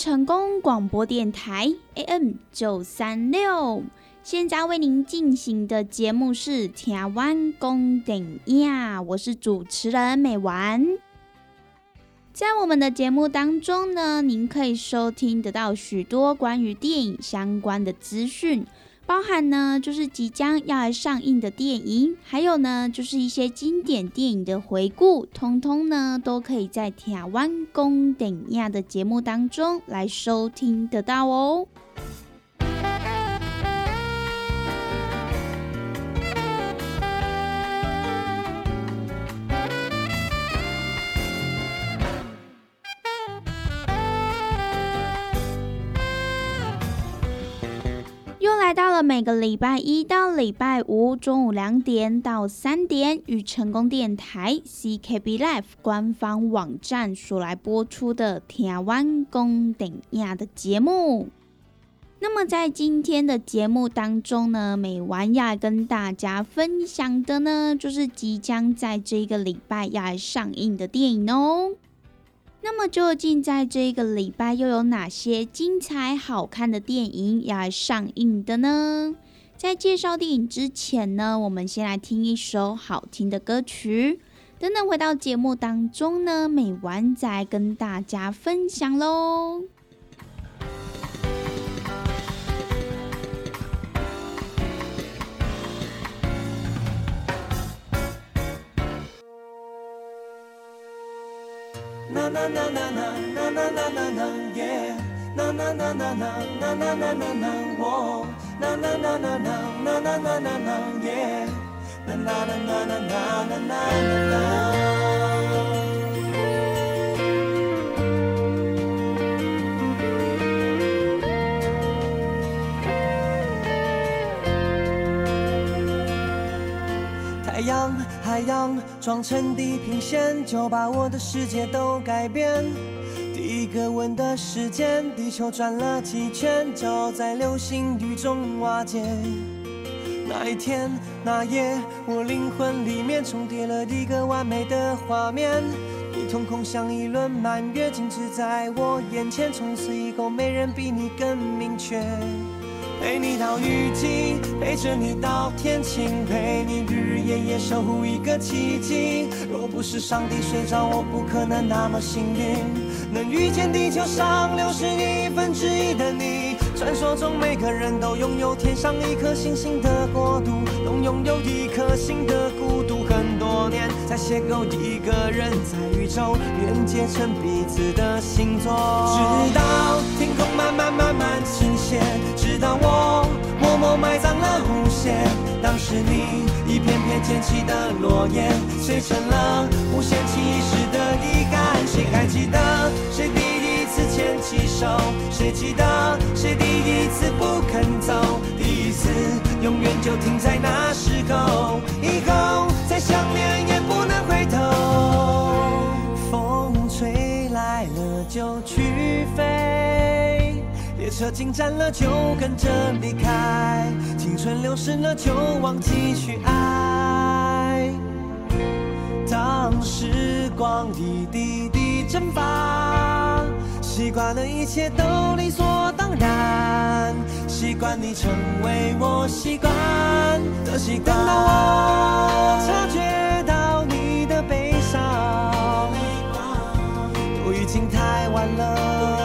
成功广播电台 AM 九三六。现在为您进行的节目是《台湾公电呀》，我是主持人美丸。在我们的节目当中呢，您可以收听得到许多关于电影相关的资讯，包含呢就是即将要来上映的电影，还有呢就是一些经典电影的回顾，通通呢都可以在台湾公等亚的节目当中来收听得到哦。来到了每个礼拜一到礼拜五中午两点到三点，与成功电台 CKB Life 官方网站所来播出的台湾公顶亚的节目。那么在今天的节目当中呢，美完要跟大家分享的呢，就是即将在这个礼拜要上映的电影哦。那么究竟在这个礼拜又有哪些精彩好看的电影要来上映的呢？在介绍电影之前呢，我们先来听一首好听的歌曲。等等回到节目当中呢，美丸再跟大家分享喽。啦啦啦啦啦啦啦啦啦，yeah，啦啦啦啦啦啦啦啦啦，啦啦啦啦啦啦啦啦啦，yeah，啦啦啦啦啦啦啦啦啦，太阳，海洋。装成地平线，就把我的世界都改变。第一个吻的时间，地球转了几圈，就在流星雨中瓦解。那一天那夜，我灵魂里面重叠了一个完美的画面。你瞳孔像一轮满月，静止在我眼前，从此以后没人比你更明确。陪你到雨季，陪着你到天晴，陪你日日夜夜守护一个奇迹。若不是上帝睡着，我不可能那么幸运，能遇见地球上六十亿分之一的你。传说中每个人都拥有天上一颗星星的国度，都拥有一颗心的孤独。很多年才邂逅一个人，在宇宙连接成彼此的星座，直到天空慢慢慢慢晴倾斜，直到我默默埋葬了无限。当时你一片片捡起的落叶，碎成了无限期时的遗憾。谁还记得谁第一次牵起手？谁记得谁第一次不肯走？第一次永远就停在那时候，以后再想念也不能回头。风吹来了就去飞，车进站了就跟着离开，青春流逝了就忘记去爱。当时光一滴滴蒸发，习惯了一切都理所当然，习惯你成为我习惯的习惯。等到我察觉到你的悲伤，都已经太晚了，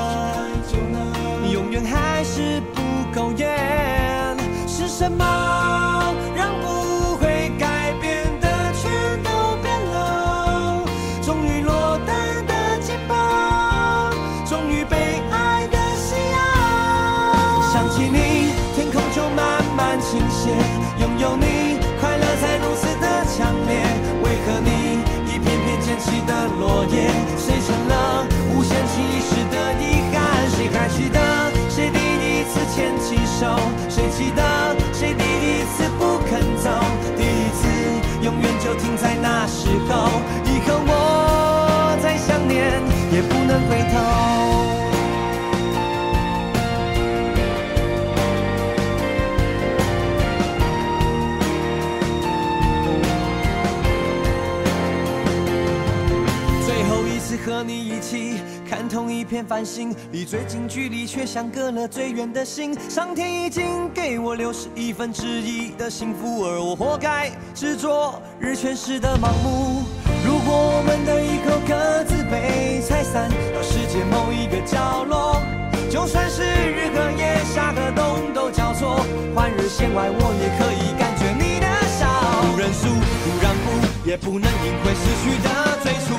不够远。是什么让不会改变的全都变了？终于落单的肩膀，终于被爱的夕阳。想起你，天空就慢慢倾斜。拥有你，快乐才如此的强烈。为何你一片片捡起的落叶，碎成起手？谁记得谁第一次不肯走？第一次永远就停在那时候，以后我再想念也不能回头。最后一次和你一起同一片繁星，离最近距离却相隔了最远的心。上天已经给我六十亿分之一的幸福，而我活该执着日全食的盲目。如果我们的以后各自被拆散到世界某一个角落，就算是日和夜、夏和冬都交错，换日线外我也可以感觉你的笑。不认输，不让步，也不能赢回失去的最初。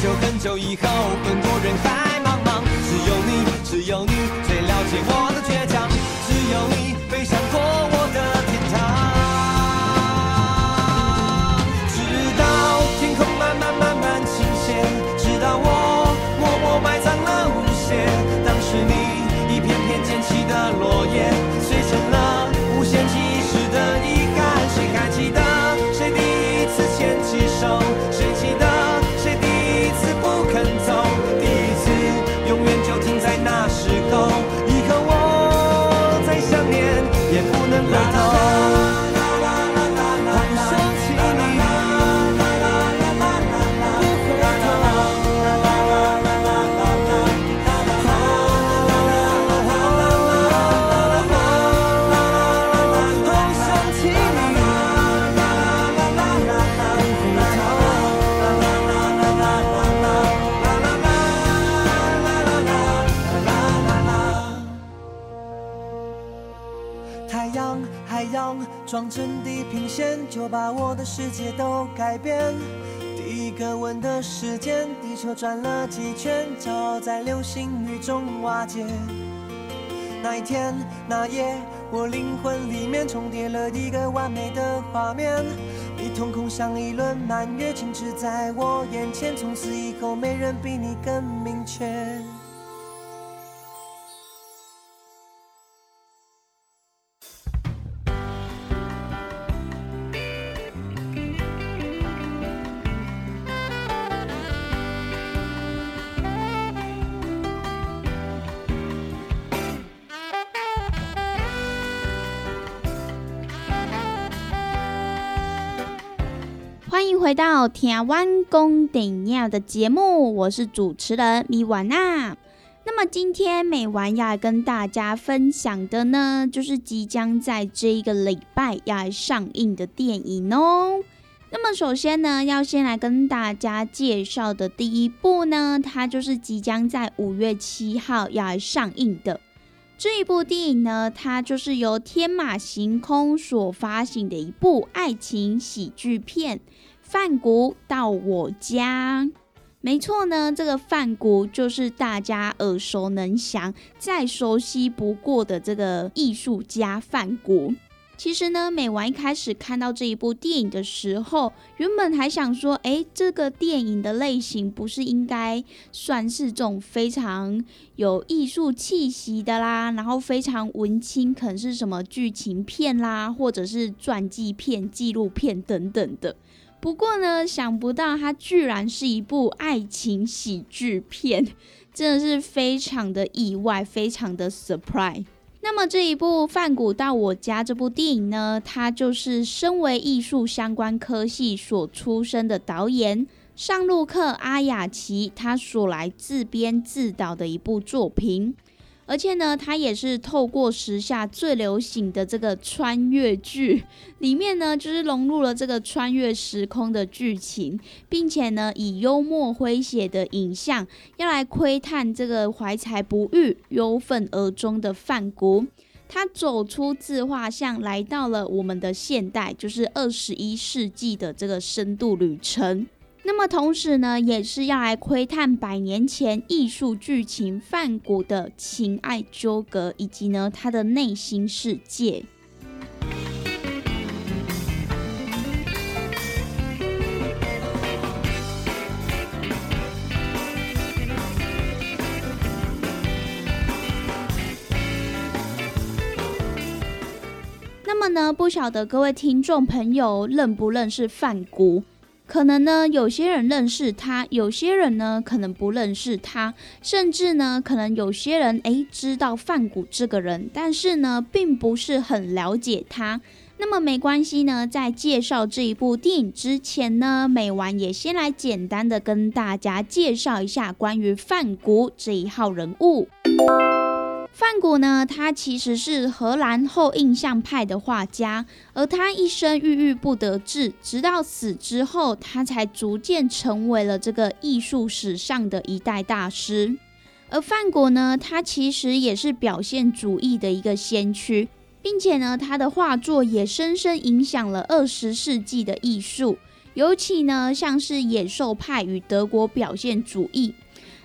很久很久以后，很多人海茫茫，只有你，只有你最了解我的倔强，只有你转了几圈，就在流星雨中瓦解。那一天那夜，我灵魂里面重叠了一个完美的画面。你瞳孔像一轮满月，静止在我眼前，从此以后没人比你更明确。回到台湾公顶亚的节目，我是主持人米婉娜。那么今天美婉要跟大家分享的呢，就是即将在这一个礼拜要上映的电影哦。那么首先呢，要先来跟大家介绍的第一部呢，它就是即将在五月七号要上映的。这一部电影呢，它就是由天马行空所发行的一部爱情喜剧片《范谷到我家》。没错呢，这个范谷就是大家耳熟能详、再熟悉不过的这个艺术家范谷。其实呢，美完一开始看到这一部电影的时候，原本还想说，哎，这个电影的类型不是应该算是这种非常有艺术气息的啦，然后非常文青，可能是什么剧情片啦，或者是传记片、纪录片等等的。不过呢，想不到它居然是一部爱情喜剧片，真的是非常的意外，非常的 surprise。那么这一部《范谷到我家》这部电影呢，它就是身为艺术相关科系所出身的导演上路克阿雅奇，他所来自编自导的一部作品。而且呢，它也是透过时下最流行的这个穿越剧里面呢，就是融入了这个穿越时空的剧情，并且呢，以幽默诙谐的影像，要来窥探这个怀才不遇、忧愤而终的范谷，他走出自画像，来到了我们的现代，就是二十一世纪的这个深度旅程。那么同时呢，也是要来窥探百年前艺术剧情范谷的情爱纠葛，以及呢他的内心世界。那么呢，不晓得各位听众朋友认不认识范谷？可能呢，有些人认识他，有些人呢可能不认识他，甚至呢，可能有些人诶知道范谷这个人，但是呢，并不是很了解他。那么没关系呢，在介绍这一部电影之前呢，美完也先来简单的跟大家介绍一下关于范谷这一号人物。范谷呢，他其实是荷兰后印象派的画家，而他一生郁郁不得志，直到死之后，他才逐渐成为了这个艺术史上的一代大师。而范谷呢，他其实也是表现主义的一个先驱，并且呢，他的画作也深深影响了二十世纪的艺术，尤其呢，像是野兽派与德国表现主义。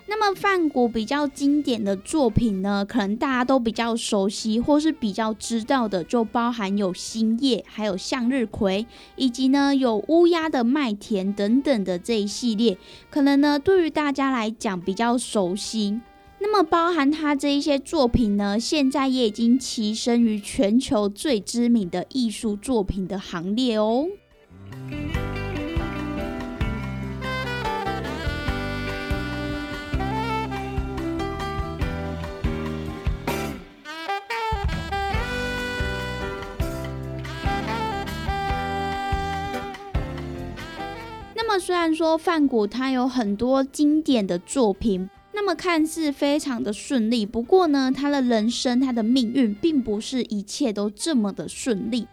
那么范谷比较经典的作品呢，可能大家都比较熟悉或是比较知道的，就包含有《星夜》、还有《向日葵》，以及呢有《乌鸦的麦田》等等的这一系列，可能呢对于大家来讲比较熟悉。那么包含他这一些作品呢，现在也已经跻身于全球最知名的艺术作品的行列哦。么虽然说范谷他有很多经典的作品，那么看似非常的顺利，不过呢，他的人生他的命运并不是一切都这么的顺利。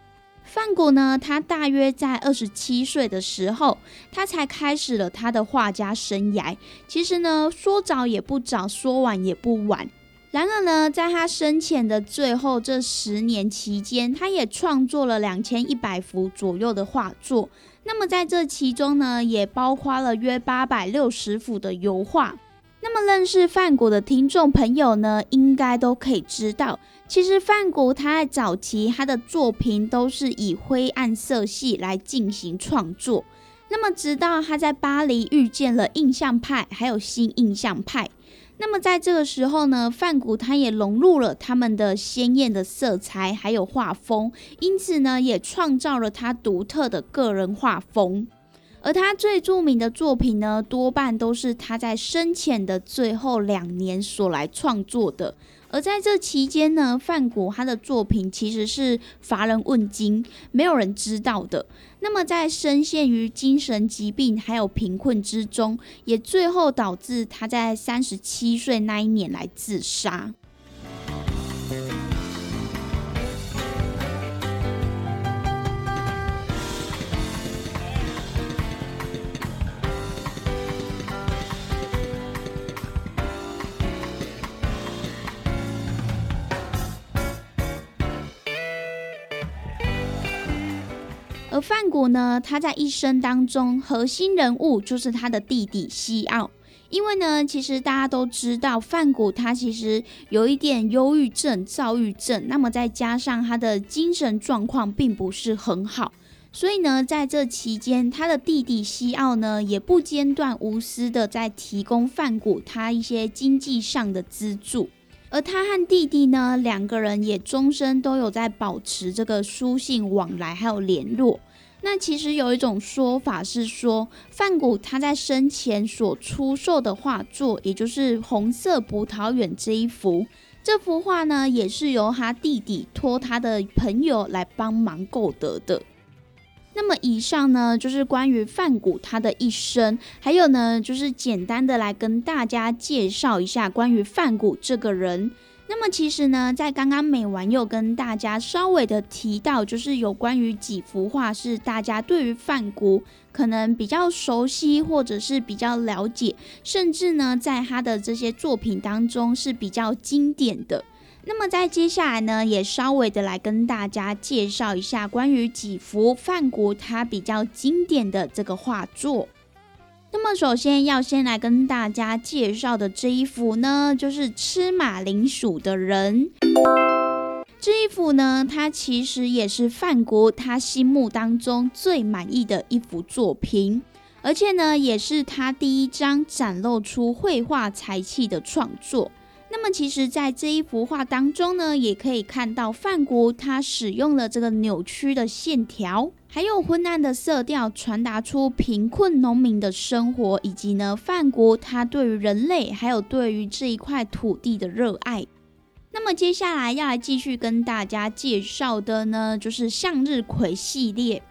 范谷呢，他大约在二十七岁的时候，他才开始了他的画家生涯。其实呢，说早也不早，说晚也不晚。然而呢，在他生前的最后这十年期间，他也创作了两千一百幅左右的画作。那么在这其中呢，也包括了约八百六十幅的油画。那么认识范谷的听众朋友呢，应该都可以知道，其实范谷他在早期他的作品都是以灰暗色系来进行创作。那么直到他在巴黎遇见了印象派，还有新印象派。那么在这个时候呢，范谷他也融入了他们的鲜艳的色彩，还有画风，因此呢，也创造了他独特的个人画风。而他最著名的作品呢，多半都是他在生前的最后两年所来创作的。而在这期间呢，范谷他的作品其实是乏人问津，没有人知道的。那么在深陷于精神疾病还有贫困之中，也最后导致他在三十七岁那一年来自杀。而范谷呢，他在一生当中核心人物就是他的弟弟西奥，因为呢，其实大家都知道范谷他其实有一点忧郁症、躁郁症，那么再加上他的精神状况并不是很好，所以呢，在这期间，他的弟弟西奥呢也不间断无私的在提供范谷他一些经济上的资助。而他和弟弟呢，两个人也终身都有在保持这个书信往来，还有联络。那其实有一种说法是说，范谷他在生前所出售的画作，也就是《红色葡萄园》这一幅，这幅画呢，也是由他弟弟托他的朋友来帮忙购得的。那么以上呢，就是关于范谷他的一生，还有呢，就是简单的来跟大家介绍一下关于范谷这个人。那么其实呢，在刚刚美完又跟大家稍微的提到，就是有关于几幅画是大家对于范谷可能比较熟悉，或者是比较了解，甚至呢，在他的这些作品当中是比较经典的。那么在接下来呢，也稍微的来跟大家介绍一下关于几幅梵谷他比较经典的这个画作。那么首先要先来跟大家介绍的这一幅呢，就是吃马铃薯的人。这一幅呢，它其实也是梵谷他心目当中最满意的一幅作品，而且呢，也是他第一张展露出绘画才气的创作。那么其实，在这一幅画当中呢，也可以看到范谷他使用了这个扭曲的线条，还有昏暗的色调，传达出贫困农民的生活，以及呢范谷他对于人类还有对于这一块土地的热爱。那么接下来要来继续跟大家介绍的呢，就是向日葵系列。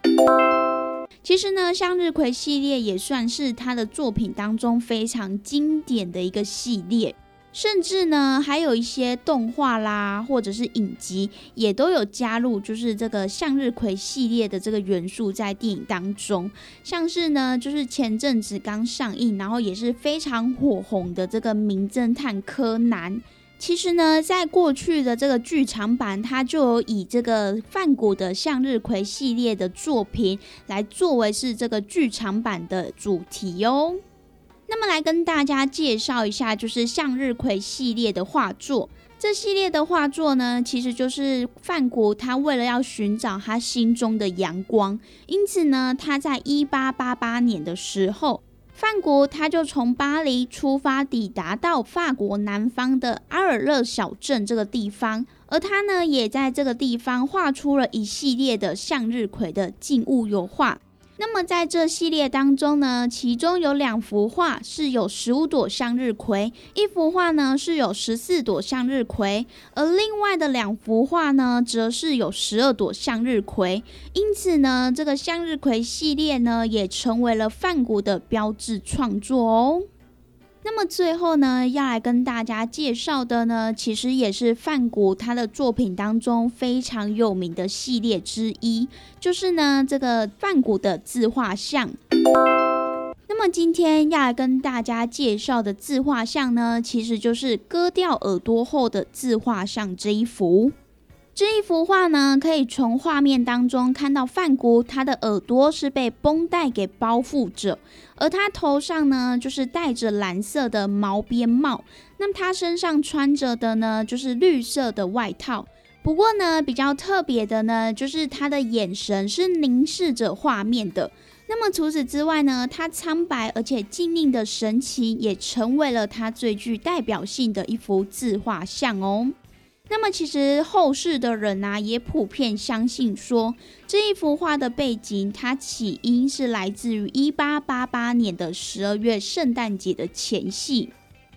其实呢，向日葵系列也算是他的作品当中非常经典的一个系列。甚至呢，还有一些动画啦，或者是影集，也都有加入，就是这个向日葵系列的这个元素在电影当中。像是呢，就是前阵子刚上映，然后也是非常火红的这个《名侦探柯南》。其实呢，在过去的这个剧场版，它就有以这个梵谷的向日葵系列的作品来作为是这个剧场版的主题哦。那么来跟大家介绍一下，就是向日葵系列的画作。这系列的画作呢，其实就是梵谷他为了要寻找他心中的阳光，因此呢，他在一八八八年的时候，梵谷他就从巴黎出发，抵达到法国南方的阿尔勒小镇这个地方，而他呢，也在这个地方画出了一系列的向日葵的静物油画。那么在这系列当中呢，其中有两幅画是有十五朵向日葵，一幅画呢是有十四朵向日葵，而另外的两幅画呢，则是有十二朵向日葵。因此呢，这个向日葵系列呢，也成为了梵谷的标志创作哦。那么最后呢，要来跟大家介绍的呢，其实也是梵谷他的作品当中非常有名的系列之一，就是呢这个梵谷的自画像。那么今天要来跟大家介绍的自画像呢，其实就是割掉耳朵后的自画像这一幅。这一幅画呢，可以从画面当中看到范谷他的耳朵是被绷带给包覆着，而他头上呢就是戴着蓝色的毛边帽，那么他身上穿着的呢就是绿色的外套。不过呢，比较特别的呢，就是他的眼神是凝视着画面的。那么除此之外呢，他苍白而且静谧的神情也成为了他最具代表性的一幅自画像哦。那么，其实后世的人呢，也普遍相信说，这一幅画的背景，它起因是来自于一八八八年的十二月圣诞节的前夕。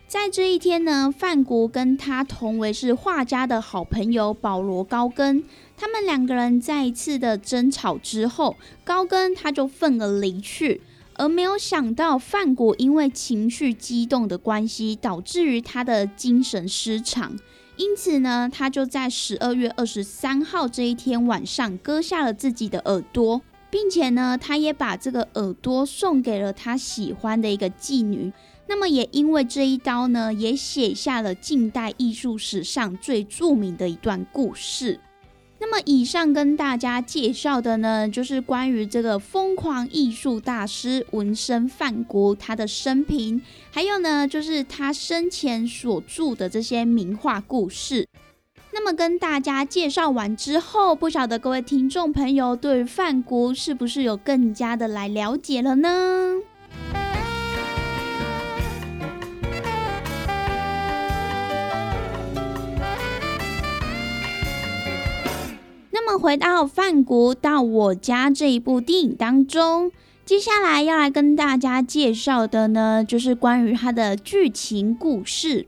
在这一天呢，范谷跟他同为是画家的好朋友保罗高根，他们两个人在一次的争吵之后，高根他就愤而离去，而没有想到范谷因为情绪激动的关系，导致于他的精神失常，因此呢，他就在十二月二十三号这一天晚上割下了自己的耳朵，并且呢，他也把这个耳朵送给了他喜欢的一个妓女。那么也因为这一刀呢，也写下了近代艺术史上最著名的一段故事。那么以上跟大家介绍的呢，就是关于这个疯狂艺术大师纹身范国他的生平，还有呢，就是他生前所著的这些名画故事。那么跟大家介绍完之后，不晓得各位听众朋友对范国是不是有更加的来了解了呢？回到范谷到我家这一部电影当中，接下来要来跟大家介绍的呢，就是关于他的剧情故事。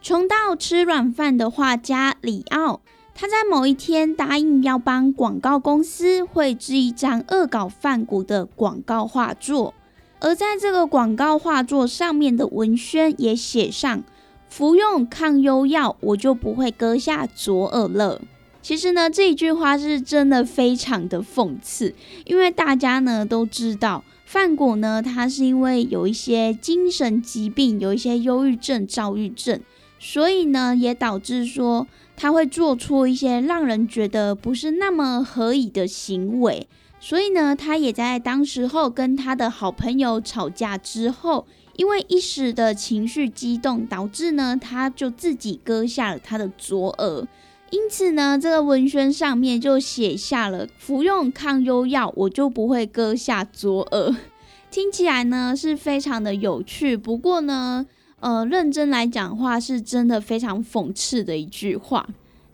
穷到吃软饭的画家里奥，他在某一天答应要帮广告公司绘制一张恶搞范谷的广告画作，而在这个广告画作上面的文宣也写上：“服用抗忧药，我就不会割下左耳了。”其实呢，这一句话是真的非常的讽刺，因为大家呢都知道，范谷呢他是因为有一些精神疾病，有一些忧郁症、躁郁症，所以呢也导致说他会做出一些让人觉得不是那么合理的行为，所以呢他也在当时候跟他的好朋友吵架之后，因为一时的情绪激动，导致呢他就自己割下了他的左耳。因此呢，这个文宣上面就写下了服用抗忧药，我就不会割下左耳。听起来呢是非常的有趣，不过呢，呃，认真来讲话，是真的非常讽刺的一句话。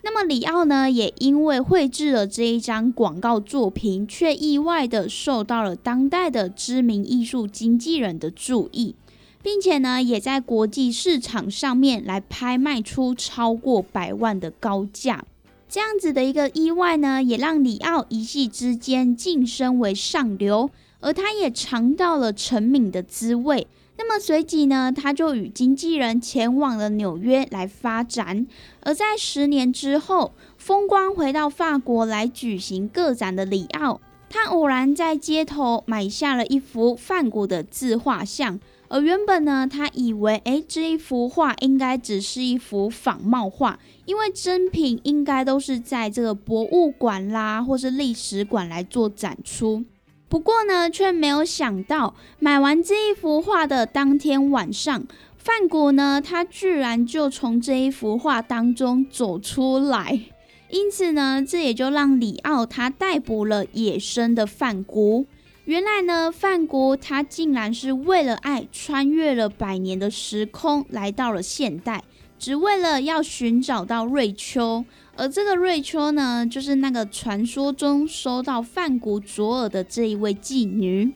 那么里奥呢，也因为绘制了这一张广告作品，却意外的受到了当代的知名艺术经纪人的注意。并且呢，也在国际市场上面来拍卖出超过百万的高价，这样子的一个意外呢，也让里奥一夕之间晋升为上流，而他也尝到了成名的滋味。那么随即呢，他就与经纪人前往了纽约来发展。而在十年之后，风光回到法国来举行个展的里奥，他偶然在街头买下了一幅梵谷的自画像。而原本呢，他以为，哎，这一幅画应该只是一幅仿冒画，因为真品应该都是在这个博物馆啦，或是历史馆来做展出。不过呢，却没有想到，买完这一幅画的当天晚上，范谷呢，他居然就从这一幅画当中走出来。因此呢，这也就让里奥他逮捕了野生的范谷。原来呢，范谷他竟然是为了爱，穿越了百年的时空，来到了现代，只为了要寻找到瑞秋。而这个瑞秋呢，就是那个传说中收到范谷左耳的这一位妓女。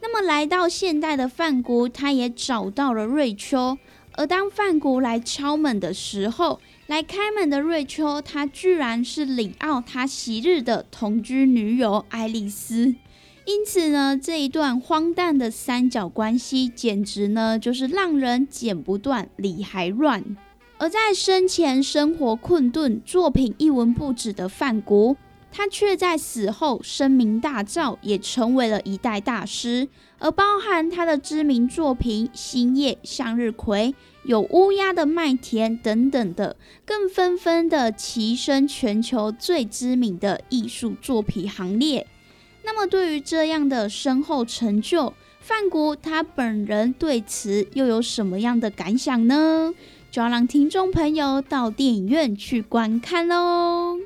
那么来到现代的范谷，他也找到了瑞秋。而当范谷来敲门的时候，来开门的瑞秋，她居然是里奥他昔日的同居女友爱丽丝。因此呢，这一段荒诞的三角关系，简直呢就是让人剪不断，理还乱。而在生前生活困顿、作品一文不值的范谷，他却在死后声名大噪，也成为了一代大师。而包含他的知名作品《星夜》《向日葵》《有乌鸦的麦田》等等的，更纷纷的跻身全球最知名的艺术作品行列。那么，对于这样的深厚成就，范谷他本人对此又有什么样的感想呢？就要让听众朋友到电影院去观看喽。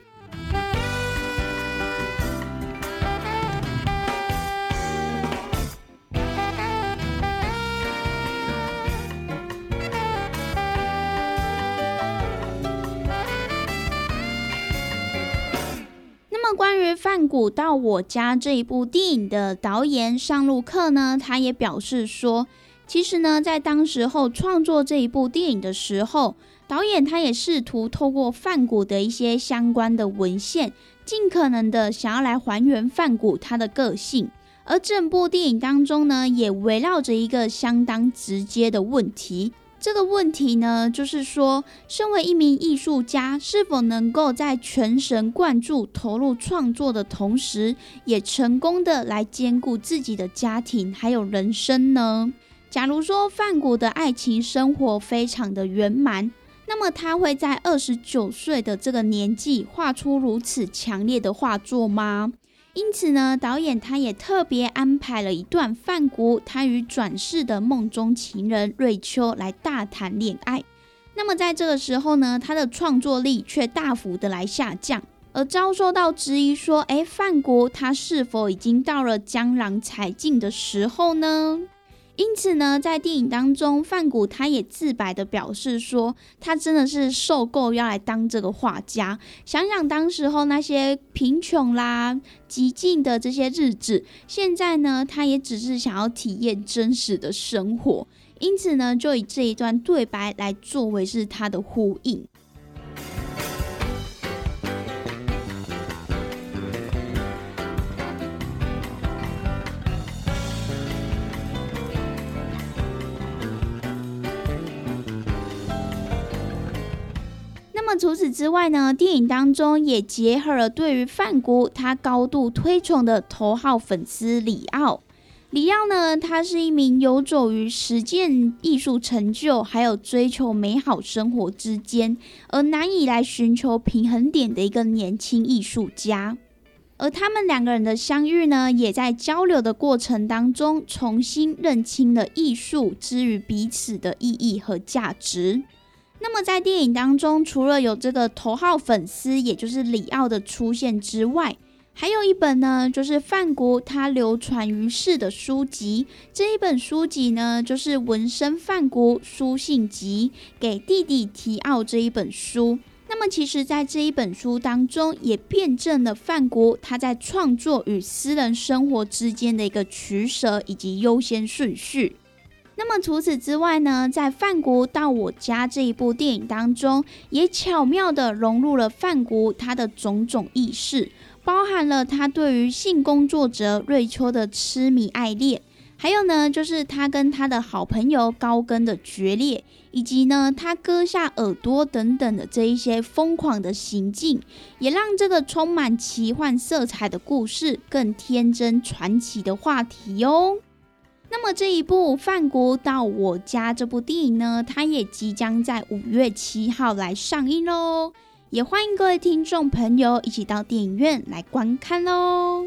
关于范谷到我家这一部电影的导演尚路克呢，他也表示说，其实呢，在当时候创作这一部电影的时候，导演他也试图透过范谷的一些相关的文献，尽可能的想要来还原范谷他的个性。而整部电影当中呢，也围绕着一个相当直接的问题。这个问题呢，就是说，身为一名艺术家，是否能够在全神贯注投入创作的同时，也成功的来兼顾自己的家庭还有人生呢？假如说范谷的爱情生活非常的圆满，那么他会在二十九岁的这个年纪画出如此强烈的画作吗？因此呢，导演他也特别安排了一段范谷他与转世的梦中情人瑞秋来大谈恋爱。那么在这个时候呢，他的创作力却大幅的来下降，而遭受到质疑说：“哎，范国他是否已经到了江郎才尽的时候呢？”因此呢，在电影当中，范谷他也自白的表示说，他真的是受够要来当这个画家。想想当时候那些贫穷啦、极尽的这些日子，现在呢，他也只是想要体验真实的生活。因此呢，就以这一段对白来作为是他的呼应。除此之外呢，电影当中也结合了对于范谷他高度推崇的头号粉丝里奥。里奥呢，他是一名游走于实践艺术成就，还有追求美好生活之间，而难以来寻求平衡点的一个年轻艺术家。而他们两个人的相遇呢，也在交流的过程当中，重新认清了艺术之于彼此的意义和价值。那么在电影当中，除了有这个头号粉丝，也就是里奥的出现之外，还有一本呢，就是范国他流传于世的书籍。这一本书籍呢，就是《纹身范国书信集》给弟弟提奥这一本书。那么其实，在这一本书当中，也辩证了范国他在创作与私人生活之间的一个取舍以及优先顺序。那么除此之外呢，在《范谷到我家》这一部电影当中，也巧妙的融入了范谷他的种种意识，包含了他对于性工作者瑞秋的痴迷爱恋，还有呢，就是他跟他的好朋友高根的决裂，以及呢，他割下耳朵等等的这一些疯狂的行径，也让这个充满奇幻色彩的故事更天真传奇的话题哦。那么这一部《范国到我家》这部电影呢，它也即将在五月七号来上映喽，也欢迎各位听众朋友一起到电影院来观看喽。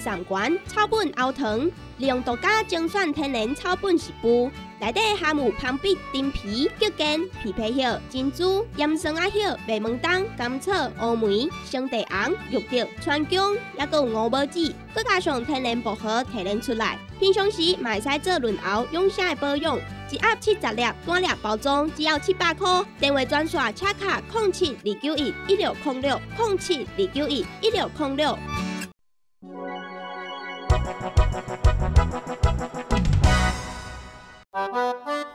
三馆草本熬汤，利用独家精选天然草本食补，内底含有芳碧、丁皮、桔梗、枇杷叶、珍珠、盐酸啊叶、麦门冬、甘草、乌梅、生地黄、玉竹、川芎，还有五宝子，佮加上天然薄荷提炼出来。平常时嘛会使做润喉养声的保养，一盒七十粒，单粒包装只要七百块。电话专线：车卡空七二九一一六零六空七二九一一六零六。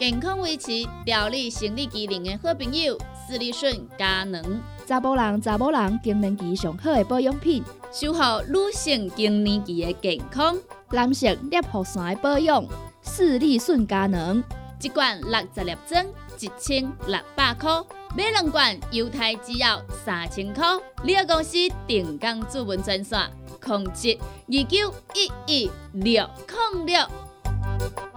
健康维持、调理生理机能的好朋友——斯利顺佳能，查甫人、查某人更年期上好的保养品，守护女性更年期的健康。男性尿护伞的保养，视力顺佳能。一罐六十粒装，一千六百块；买两罐，犹太只要三千块。你个公司定岗主文专线：零七二九一一六零六。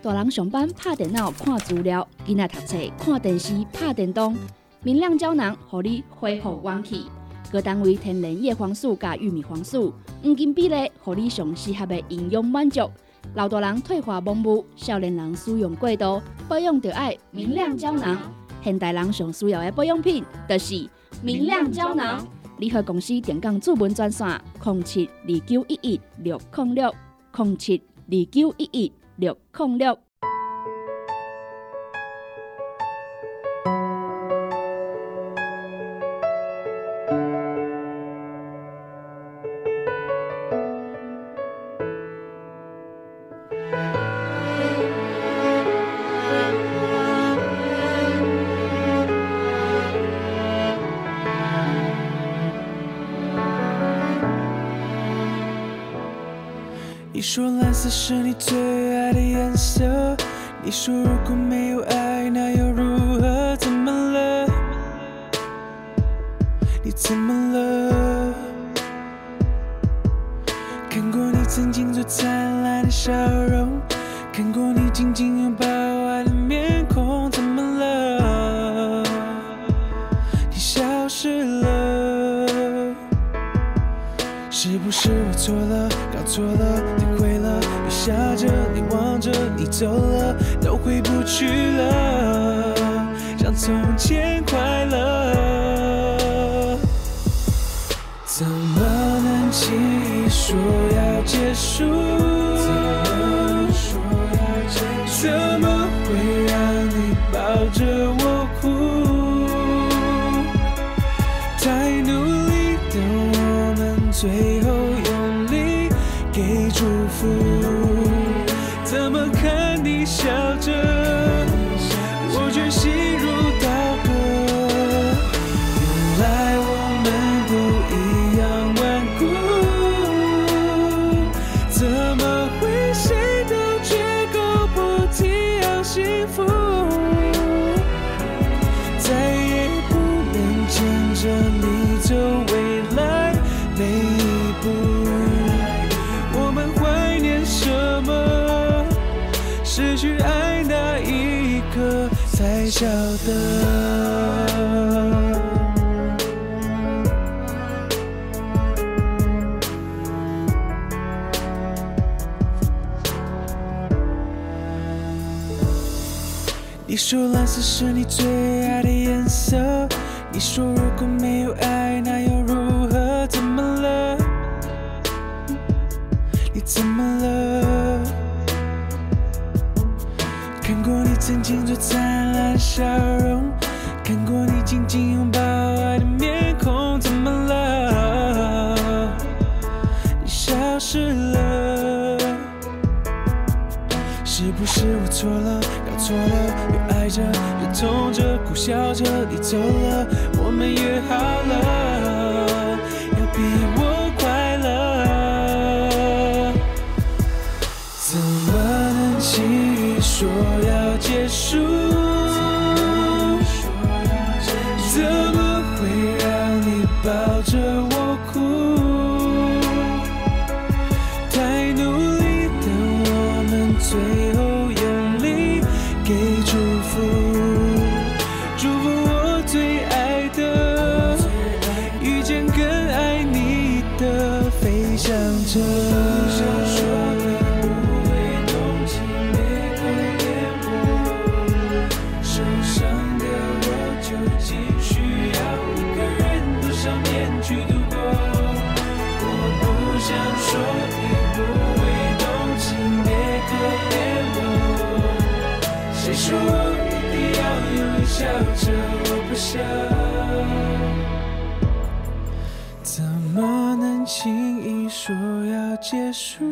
大人上班拍电脑看资料，囡仔读册看电视拍电动。明亮胶囊，互你恢复元气。各单位天然叶黄素加玉米黄素，黄金比例，互你上适合的营养满足。老大人退化盲目，少年人使用过度，保养就爱明亮胶囊。现代人上需要的保养品，就是明亮胶囊。联合公司电讲主文专线：零七二九一一六零六零七二九一一六零六。你说蓝色是你最爱的颜色，你说如果没有爱，失去爱那一刻才晓得。你说蓝色是你最爱的颜色你说如果没有爱那又如曾经最灿烂的笑容看过你紧紧拥抱爱的面孔怎么了？你消失了是不是我错了？搞错了越爱着越痛着苦笑着你走了。说一定要有微笑着，我不想。怎么能轻易说要结束？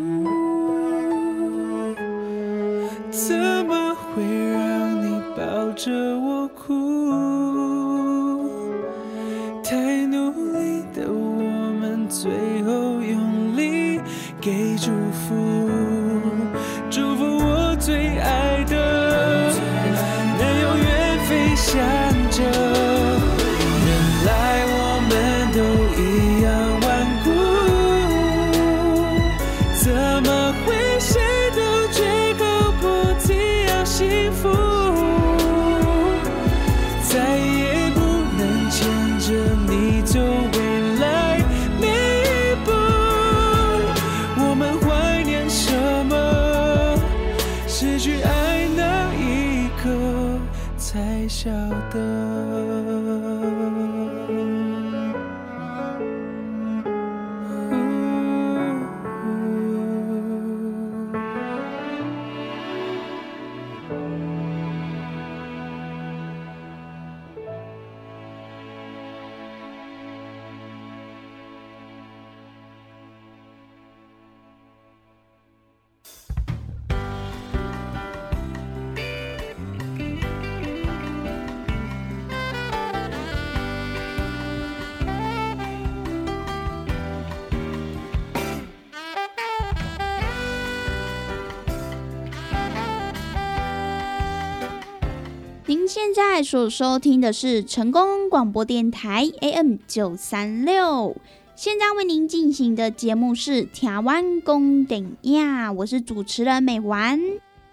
您现在所收听的是成功广播电台 AM 九三六，现在为您进行的节目是《台湾公顶亚》，我是主持人美丸。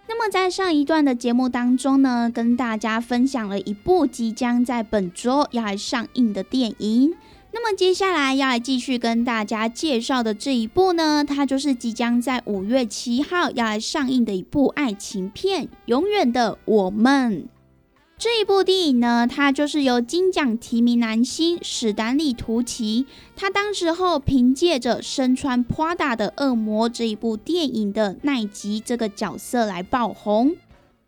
那么在上一段的节目当中呢，跟大家分享了一部即将在本周要来上映的电影。那么接下来要来继续跟大家介绍的这一部呢，它就是即将在五月七号要来上映的一部爱情片《永远的我们》。这一部电影呢，它就是由金奖提名男星史丹利·图奇，他当时候凭借着身穿 Prada 的恶魔这一部电影的奈吉这个角色来爆红，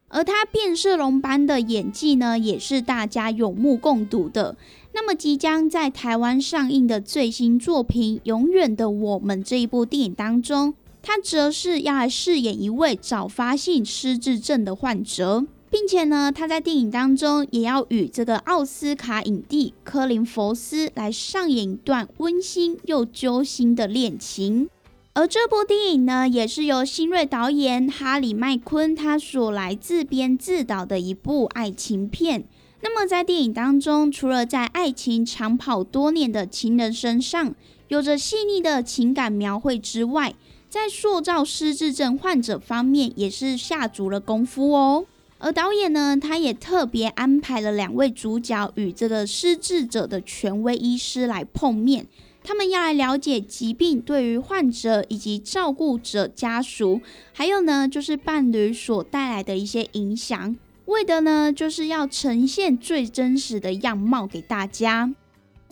而他变色龙般的演技呢，也是大家有目共睹的。那么即将在台湾上映的最新作品《永远的我们》这一部电影当中，他则是要来饰演一位早发性失智症的患者。并且呢，他在电影当中也要与这个奥斯卡影帝科林·佛斯来上演一段温馨又揪心的恋情。而这部电影呢，也是由新锐导演哈里·麦昆他所来自编自导的一部爱情片。那么在电影当中，除了在爱情长跑多年的情人身上有着细腻的情感描绘之外，在塑造失智症患者方面也是下足了功夫哦。而导演呢，他也特别安排了两位主角与这个失智者的权威医师来碰面，他们要来了解疾病对于患者以及照顾者家属，还有呢就是伴侣所带来的一些影响，为的呢就是要呈现最真实的样貌给大家。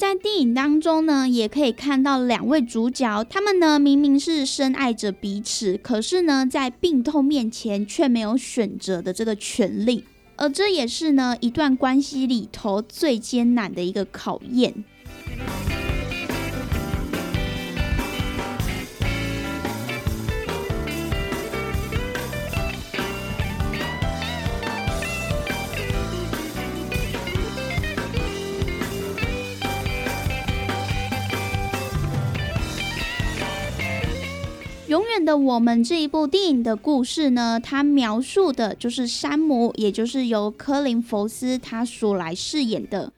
在电影当中呢，也可以看到两位主角，他们呢明明是深爱着彼此，可是呢在病痛面前却没有选择的这个权利，而这也是呢一段关系里头最艰难的一个考验。的我们这一部电影的故事呢，它描述的就是山姆，也就是由科林·佛斯他所来饰演的。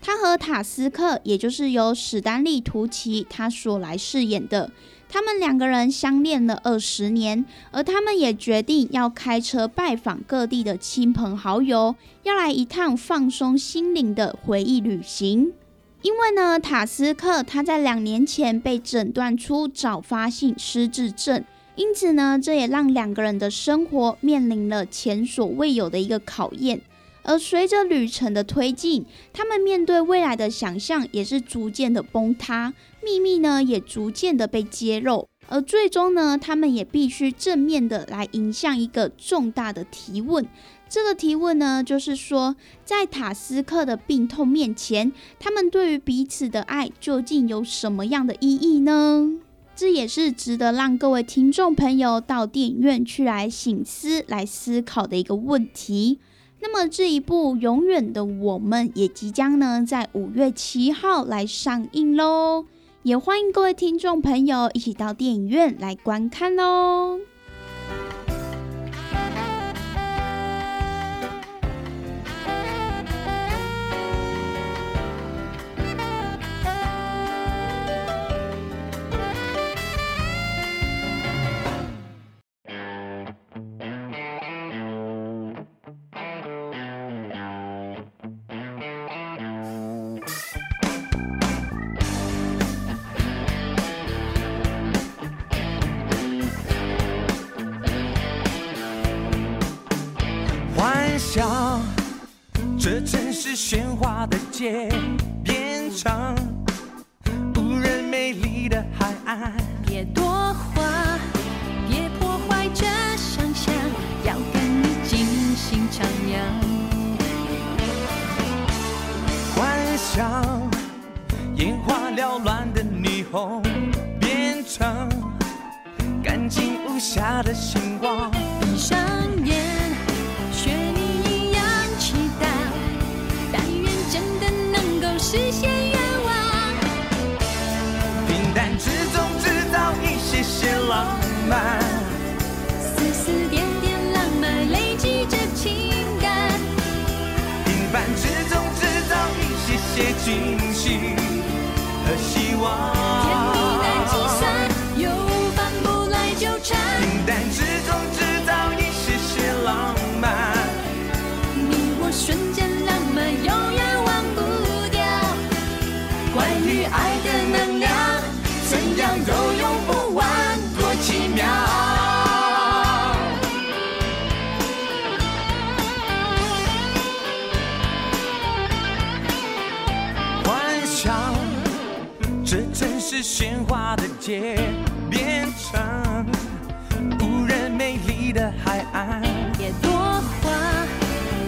他和塔斯克，也就是由史丹利·图奇他所来饰演的。他们两个人相恋了二十年，而他们也决定要开车拜访各地的亲朋好友，要来一趟放松心灵的回忆旅行。因为呢，塔斯克他在两年前被诊断出早发性失智症，因此呢，这也让两个人的生活面临了前所未有的一个考验。而随着旅程的推进，他们面对未来的想象也是逐渐的崩塌，秘密呢也逐渐的被揭露，而最终呢，他们也必须正面的来迎向一个重大的提问。这个提问呢，就是说，在塔斯克的病痛面前，他们对于彼此的爱究竟有什么样的意义呢？这也是值得让各位听众朋友到电影院去来醒思、来思考的一个问题。那么，这一部《永远的我们》也即将呢在五月七号来上映喽，也欢迎各位听众朋友一起到电影院来观看喽。哗城市喧哗的街变成无人美丽的海岸。别多话，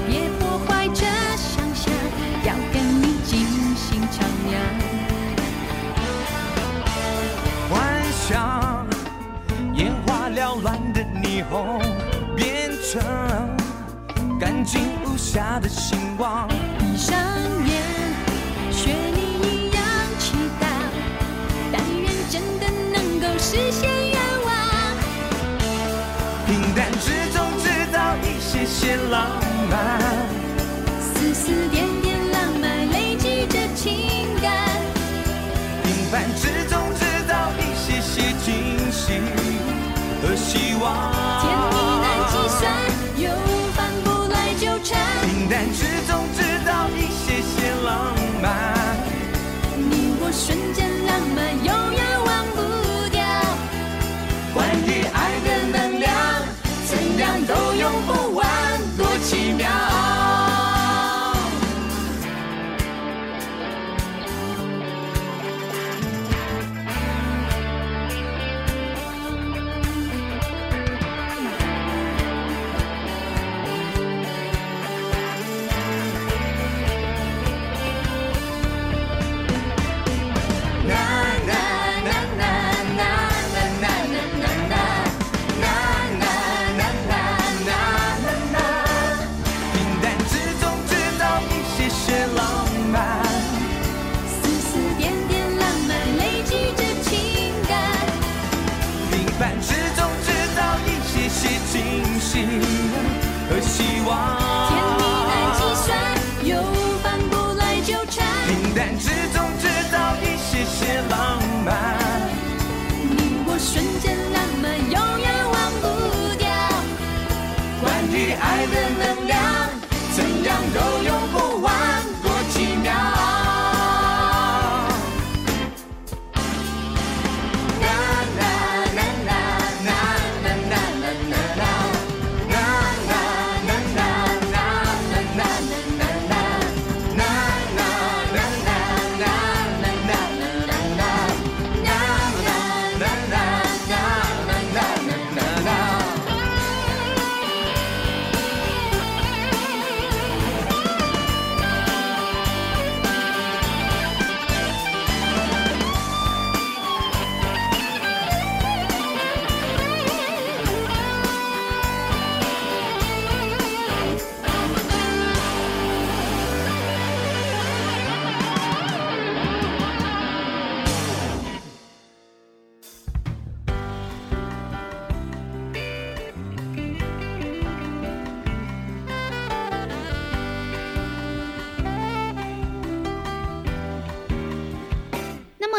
别破坏这想象，要跟你尽兴徜徉。幻想，眼花缭乱的霓虹变成干净无瑕的星光。闭上实现愿望。平淡之中制造一些些浪漫，丝丝点点希望。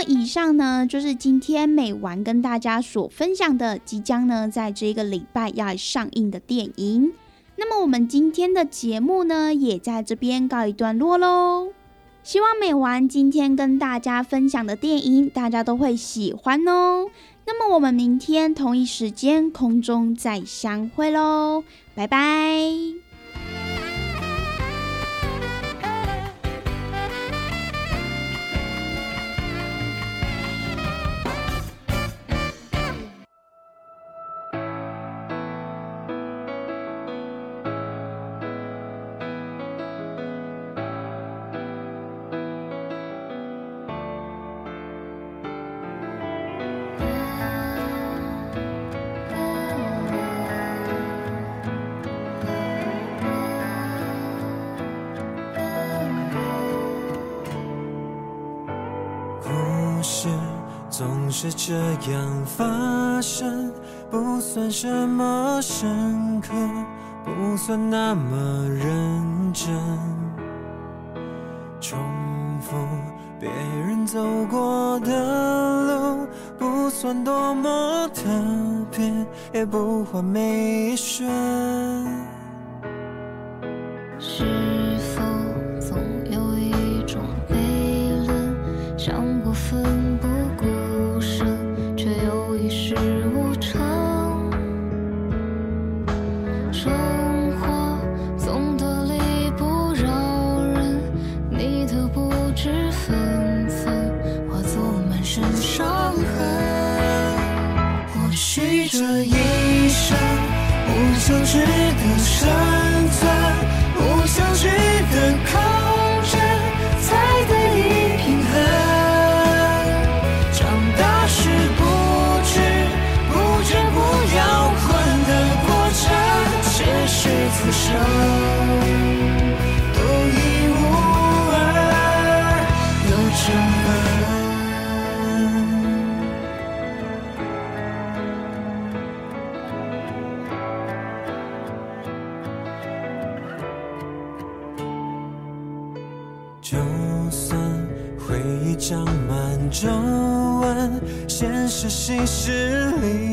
以上呢，就是今天美完跟大家所分享的，即将呢在这个礼拜要上映的电影。那么我们今天的节目呢，也在这边告一段落喽。希望美完今天跟大家分享的电影，大家都会喜欢哦。那么我们明天同一时间空中再相会喽，拜拜。样发生不算什么深刻，不算那么认真，重复别人走过的路，不算多么特别，也不完美一瞬。这一生不求值得生存是心是灵。